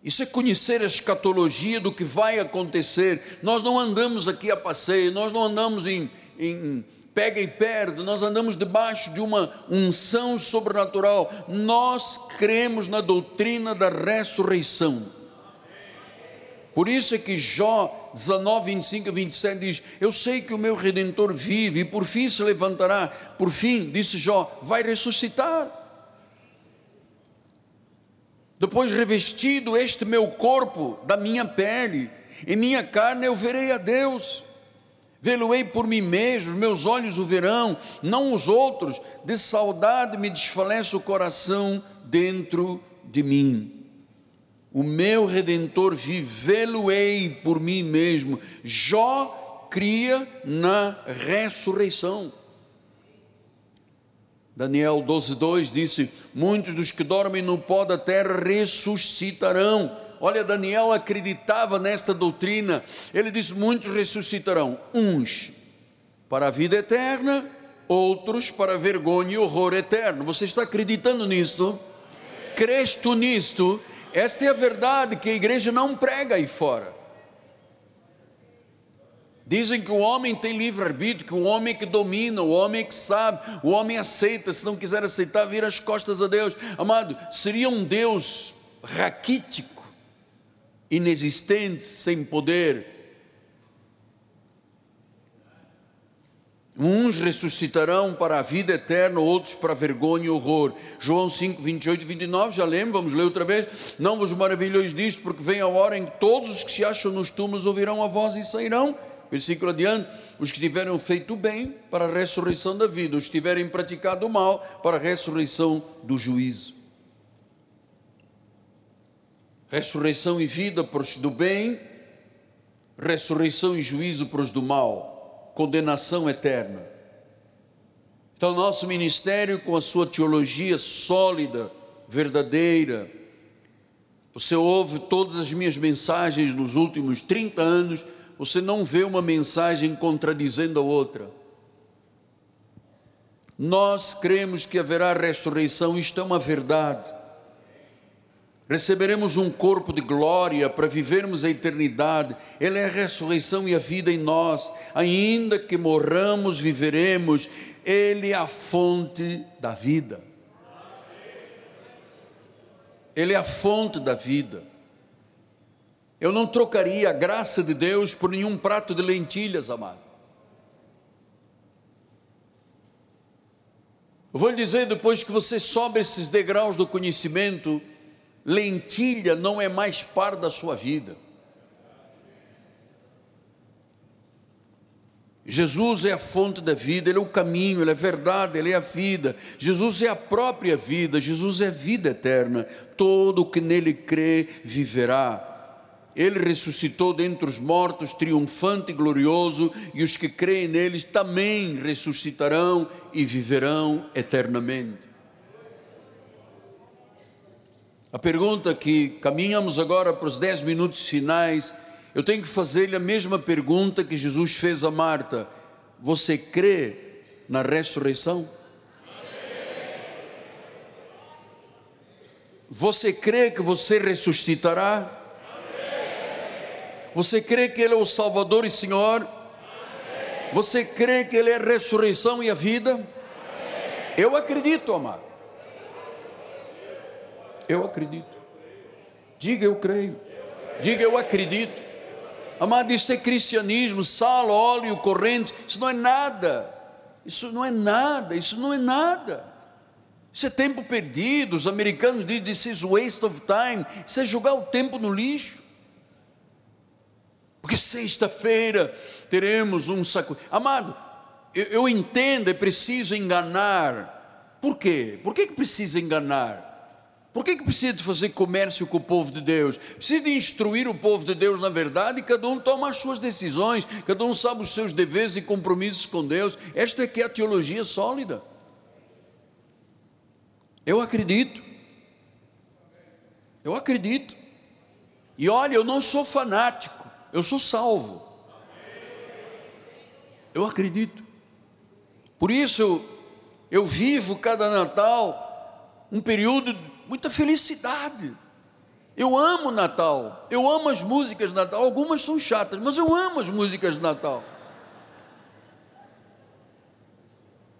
Isso é conhecer a escatologia do que vai acontecer. Nós não andamos aqui a passeio, nós não andamos em, em pega e perde, nós andamos debaixo de uma unção sobrenatural. Nós cremos na doutrina da ressurreição. Por isso é que Jó 19, 25 e 27 diz: Eu sei que o meu redentor vive e por fim se levantará. Por fim, disse Jó, vai ressuscitar. Depois, revestido este meu corpo da minha pele, em minha carne eu verei a Deus. Vê-lo-ei por mim mesmo, meus olhos o verão, não os outros. De saudade me desfalece o coração dentro de mim o meu redentor vivê-lo-ei por mim mesmo. Jó cria na ressurreição. Daniel 12:2 disse: Muitos dos que dormem no pó da terra ressuscitarão. Olha, Daniel acreditava nesta doutrina. Ele disse: Muitos ressuscitarão, uns para a vida eterna, outros para vergonha e horror eterno. Você está acreditando nisso? Crês tu nisto? Esta é a verdade que a igreja não prega aí fora. Dizem que o homem tem livre-arbítrio, que o homem é que domina, o homem é que sabe, o homem aceita, se não quiser aceitar, vira as costas a Deus. Amado, seria um Deus raquítico, inexistente, sem poder, Uns ressuscitarão para a vida eterna, outros para vergonha e horror. João 5, 28 e 29, já lemos, vamos ler outra vez. Não vos maravilheis disto, porque vem a hora em que todos os que se acham nos túmulos ouvirão a voz e sairão. Versículo adiante. Os que tiverem feito bem para a ressurreição da vida, os que tiverem praticado o mal para a ressurreição do juízo. Ressurreição e vida para os do bem, ressurreição e juízo para os do mal condenação eterna. Então, nosso ministério, com a sua teologia sólida, verdadeira, você ouve todas as minhas mensagens nos últimos 30 anos, você não vê uma mensagem contradizendo a outra. Nós cremos que haverá ressurreição, isto é uma verdade. Receberemos um corpo de glória para vivermos a eternidade. Ele é a ressurreição e a vida em nós. Ainda que morramos, viveremos. Ele é a fonte da vida. Ele é a fonte da vida. Eu não trocaria a graça de Deus por nenhum prato de lentilhas, amado. Eu vou lhe dizer depois que você sobe esses degraus do conhecimento, lentilha não é mais par da sua vida. Jesus é a fonte da vida, Ele é o caminho, Ele é a verdade, Ele é a vida. Jesus é a própria vida, Jesus é a vida eterna. Todo o que nele crê viverá. Ele ressuscitou dentre os mortos, triunfante e glorioso, e os que creem neles também ressuscitarão e viverão eternamente. A pergunta que caminhamos agora para os dez minutos finais, eu tenho que fazer-lhe a mesma pergunta que Jesus fez a Marta: Você crê na ressurreição? Você crê que você ressuscitará? Você crê que Ele é o Salvador e Senhor? Você crê que Ele é a ressurreição e a vida? Eu acredito, amado. Eu acredito. Diga eu creio. Diga eu acredito. Amado, isso é cristianismo, sal, óleo, corrente, isso não é nada. Isso não é nada, isso não é nada. Isso é tempo perdido. Os americanos dizem this is waste of time. Isso é jogar o tempo no lixo. Porque sexta-feira teremos um saco. Amado, eu, eu entendo, é preciso enganar. Por quê? Por que, que precisa enganar? Por que, que precisa de fazer comércio com o povo de Deus? Precisa de instruir o povo de Deus na verdade e cada um toma as suas decisões, cada um sabe os seus deveres e compromissos com Deus. Esta é que é a teologia sólida. Eu acredito. Eu acredito. E olha, eu não sou fanático, eu sou salvo. Eu acredito. Por isso, eu vivo cada Natal um período muita felicidade. Eu amo Natal, eu amo as músicas de Natal, algumas são chatas, mas eu amo as músicas de Natal.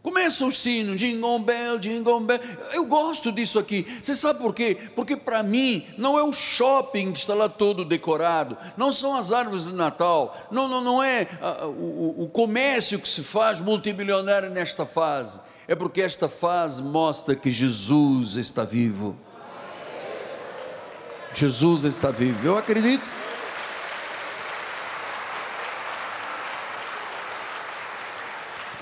Começa o sino, jingle bell, jingle bell. Eu gosto disso aqui. Você sabe por quê? Porque para mim não é o shopping que está lá todo decorado, não são as árvores de Natal, não, não, não é uh, o, o comércio que se faz multimilionário nesta fase é porque esta fase mostra que Jesus está vivo. Jesus está vivo, eu acredito.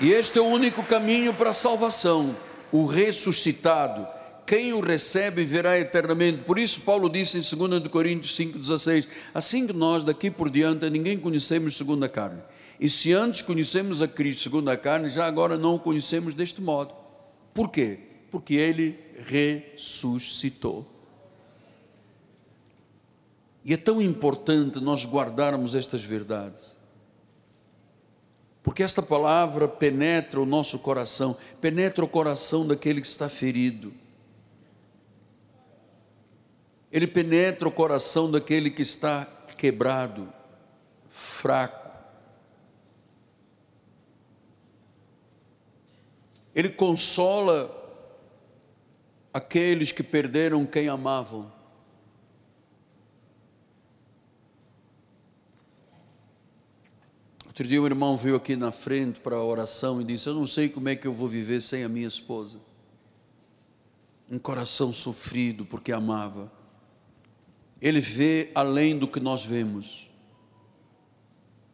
E este é o único caminho para a salvação, o ressuscitado. Quem o recebe verá eternamente. Por isso, Paulo disse em 2 Coríntios 5,16: Assim que nós daqui por diante ninguém conhecemos segundo a carne. E se antes conhecemos a Cristo segundo a carne, já agora não o conhecemos deste modo. Por quê? Porque ele ressuscitou. E é tão importante nós guardarmos estas verdades. Porque esta palavra penetra o nosso coração, penetra o coração daquele que está ferido. Ele penetra o coração daquele que está quebrado, fraco. Ele consola aqueles que perderam quem amavam. Outro dia um irmão veio aqui na frente para a oração e disse: Eu não sei como é que eu vou viver sem a minha esposa. Um coração sofrido porque amava. Ele vê além do que nós vemos.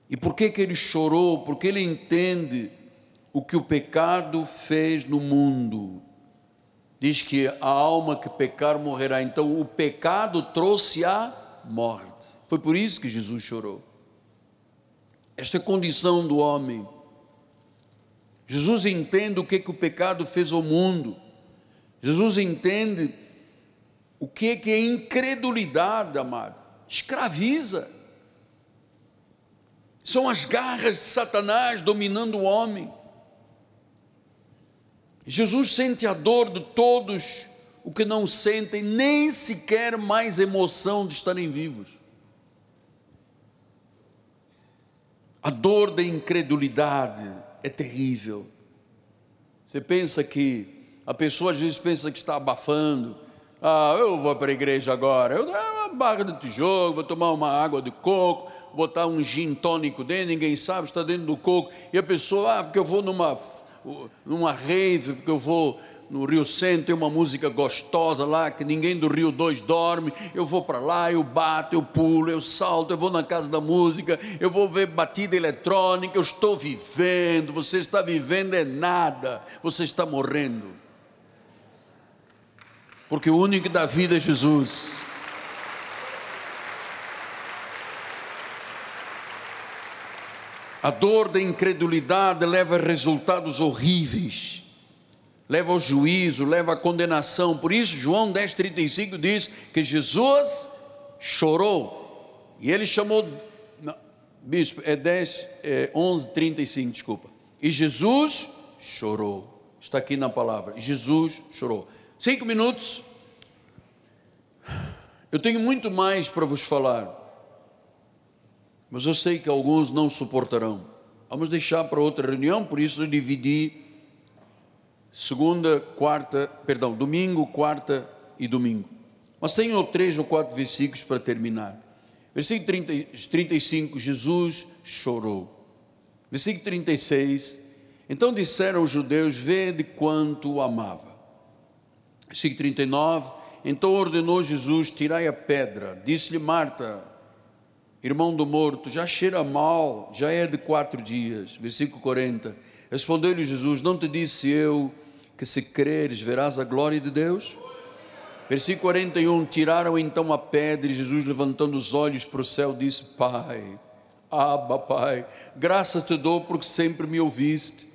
E por que, que ele chorou? Porque ele entende o que o pecado fez no mundo. Diz que a alma que pecar morrerá. Então o pecado trouxe a morte. Foi por isso que Jesus chorou. Esta é a condição do homem. Jesus entende o que, que o pecado fez ao mundo. Jesus entende o que, que é incredulidade, amado. Escraviza. São as garras de Satanás dominando o homem. Jesus sente a dor de todos o que não sentem nem sequer mais emoção de estarem vivos. A dor da incredulidade é terrível. Você pensa que a pessoa às vezes pensa que está abafando. Ah, eu vou para a igreja agora. Eu uma barra de tijolo, vou tomar uma água de coco, botar um gin tônico dentro, ninguém sabe, está dentro do coco. E a pessoa, ah, porque eu vou numa, numa rave, porque eu vou no Rio Centro, tem uma música gostosa lá, que ninguém do Rio 2 dorme. Eu vou para lá, eu bato, eu pulo, eu salto, eu vou na casa da música, eu vou ver batida eletrônica, eu estou vivendo. Você está vivendo é nada, você está morrendo. Porque o único dá vida é Jesus. A dor da incredulidade leva a resultados horríveis leva ao juízo, leva à condenação. Por isso, João 10,35 diz que Jesus chorou. E ele chamou, não, bispo, é 10, é 11, 35, desculpa. E Jesus chorou. Está aqui na palavra. Jesus chorou. Cinco minutos. Eu tenho muito mais para vos falar. Mas eu sei que alguns não suportarão. Vamos deixar para outra reunião, por isso eu dividi segunda, quarta, perdão, domingo, quarta e domingo. Mas tenho três ou quatro versículos para terminar. Versículo 30, 35, Jesus chorou. Versículo 36, então disseram os judeus: Vede quanto o amava. Versículo 39, então ordenou Jesus: Tirai a pedra. Disse-lhe Marta, irmão do morto, já cheira mal, já é de quatro dias. Versículo 40, respondeu-lhe Jesus: Não te disse eu que se creres verás a glória de Deus? Versículo 41: Tiraram então a pedra e Jesus, levantando os olhos para o céu, disse: Pai, Abba, Pai, graças te dou porque sempre me ouviste.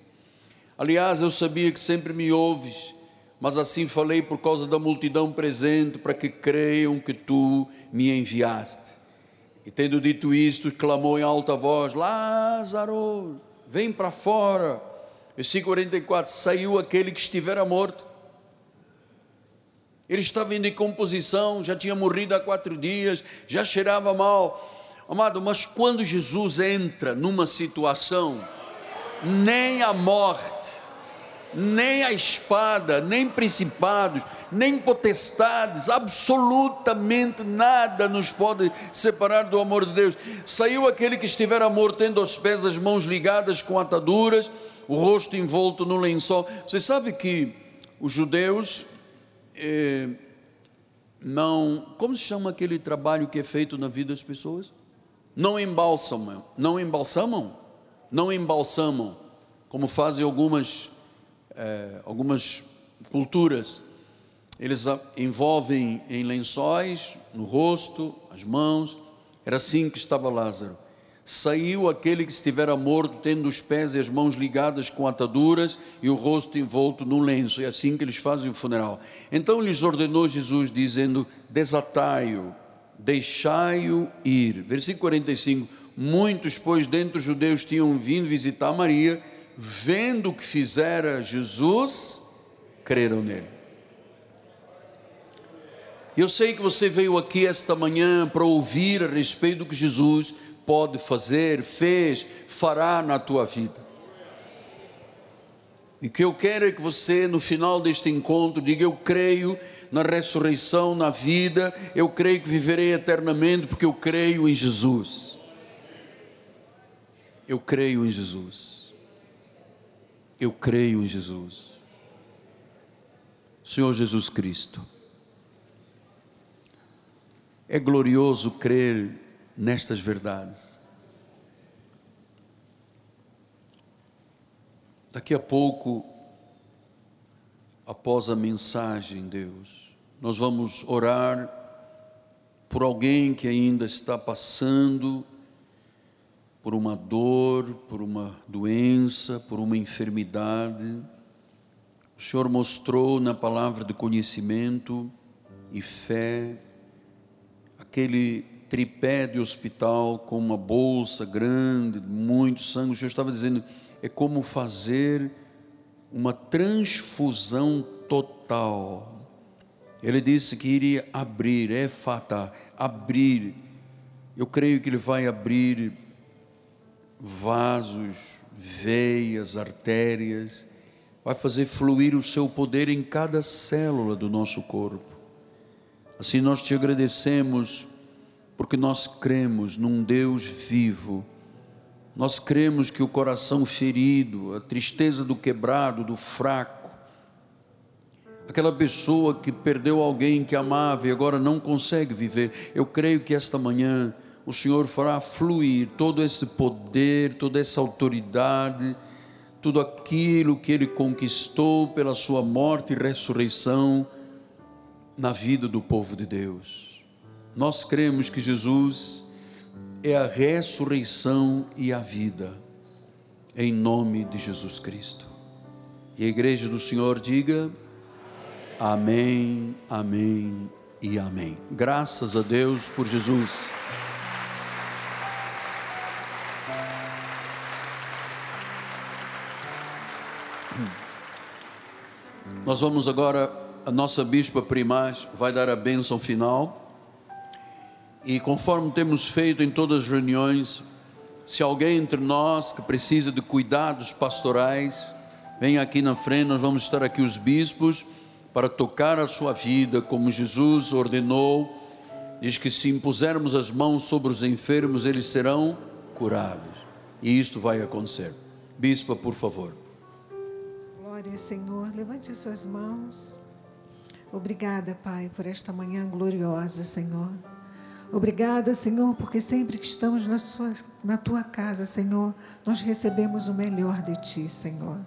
Aliás, eu sabia que sempre me ouves, mas assim falei por causa da multidão presente, para que creiam que tu me enviaste. E tendo dito isto, clamou em alta voz: Lázaro, vem para fora. Versículo 44: Saiu aquele que estivera morto. Ele estava em decomposição, já tinha morrido há quatro dias, já cheirava mal. Amado, mas quando Jesus entra numa situação, nem a morte, nem a espada, nem principados, nem potestades, absolutamente nada nos pode separar do amor de Deus. Saiu aquele que estivera morto, tendo aos pés as mãos ligadas com ataduras o rosto envolto no lençol. Você sabe que os judeus eh, não. Como se chama aquele trabalho que é feito na vida das pessoas? Não embalsamam, não embalsamam, não embalsamam, como fazem algumas, eh, algumas culturas. Eles envolvem em lençóis no rosto, as mãos. Era assim que estava Lázaro saiu aquele que estivera morto, tendo os pés e as mãos ligadas com ataduras e o rosto envolto num lenço. É assim que eles fazem o funeral. Então lhes ordenou Jesus, dizendo: Desatai-o, deixai-o ir. Versículo 45. Muitos, pois, dentre os judeus tinham vindo visitar Maria, vendo o que fizera Jesus, creram nele. Eu sei que você veio aqui esta manhã para ouvir a respeito do que Jesus pode fazer, fez, fará na tua vida. E que eu quero é que você, no final deste encontro, diga: Eu creio na ressurreição, na vida, eu creio que viverei eternamente, porque eu creio em Jesus. Eu creio em Jesus. Eu creio em Jesus. Senhor Jesus Cristo. É glorioso crer nestas verdades. Daqui a pouco, após a mensagem, Deus, nós vamos orar por alguém que ainda está passando por uma dor, por uma doença, por uma enfermidade. O Senhor mostrou na palavra de conhecimento e fé aquele tripé de hospital com uma bolsa grande, muito sangue. O Senhor estava dizendo, é como fazer uma transfusão total. Ele disse que iria abrir, é fata, abrir. Eu creio que Ele vai abrir vasos, veias, artérias, vai fazer fluir o seu poder em cada célula do nosso corpo. Assim nós te agradecemos, porque nós cremos num Deus vivo. Nós cremos que o coração ferido, a tristeza do quebrado, do fraco, aquela pessoa que perdeu alguém que amava e agora não consegue viver, eu creio que esta manhã o Senhor fará fluir todo esse poder, toda essa autoridade, tudo aquilo que Ele conquistou pela Sua morte e ressurreição na vida do povo de Deus. Nós cremos que Jesus é a ressurreição e a vida, em nome de Jesus Cristo. E a igreja do Senhor diga: Amém, Amém e Amém. Graças a Deus por Jesus. Nós vamos agora, a nossa bispa primaz vai dar a bênção final. E conforme temos feito em todas as reuniões, se alguém entre nós que precisa de cuidados pastorais, venha aqui na frente, nós vamos estar aqui os bispos para tocar a sua vida, como Jesus ordenou. Diz que se impusermos as mãos sobre os enfermos, eles serão curados. E isto vai acontecer. Bispa, por favor. Glória, Senhor. Levante as suas mãos. Obrigada, Pai, por esta manhã gloriosa, Senhor. Obrigada, Senhor, porque sempre que estamos na, sua, na tua casa, Senhor, nós recebemos o melhor de ti, Senhor.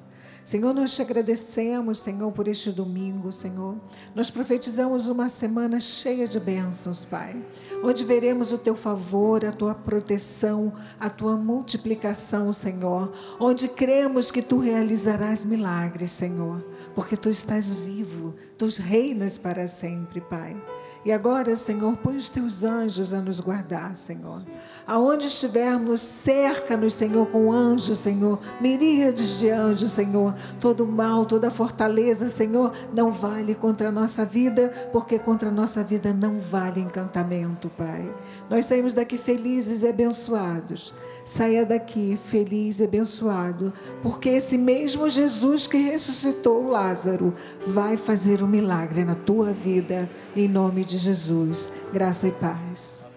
Senhor, nós te agradecemos, Senhor, por este domingo, Senhor. Nós profetizamos uma semana cheia de bênçãos, Pai, onde veremos o teu favor, a tua proteção, a tua multiplicação, Senhor, onde cremos que tu realizarás milagres, Senhor, porque tu estás vivo, tu reinas para sempre, Pai. E agora, Senhor, põe os teus anjos a nos guardar, Senhor. Aonde estivermos, cerca-nos, Senhor, com anjos, Senhor, miríades de anjos, Senhor. Todo mal, toda fortaleza, Senhor, não vale contra a nossa vida, porque contra a nossa vida não vale encantamento, Pai. Nós saímos daqui felizes e abençoados. Saia daqui feliz e abençoado, porque esse mesmo Jesus que ressuscitou Lázaro vai fazer um milagre na tua vida, em nome de Jesus. Graça e paz.